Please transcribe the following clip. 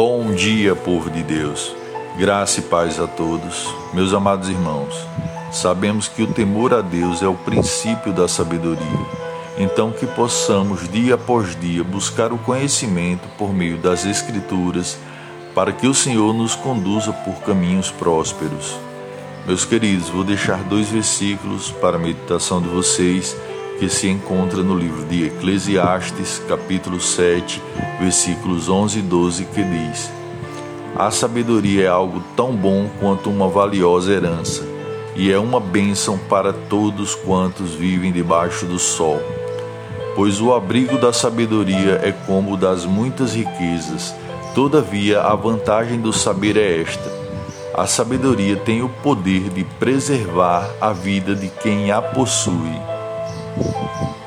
Bom dia, povo de Deus. Graça e paz a todos, meus amados irmãos. Sabemos que o temor a Deus é o princípio da sabedoria. Então, que possamos, dia após dia, buscar o conhecimento por meio das Escrituras, para que o Senhor nos conduza por caminhos prósperos. Meus queridos, vou deixar dois versículos para a meditação de vocês que se encontra no livro de Eclesiastes, capítulo 7, versículos 11 e 12, que diz: A sabedoria é algo tão bom quanto uma valiosa herança, e é uma bênção para todos quantos vivem debaixo do sol. Pois o abrigo da sabedoria é como o das muitas riquezas. Todavia, a vantagem do saber é esta: a sabedoria tem o poder de preservar a vida de quem a possui. Thank you.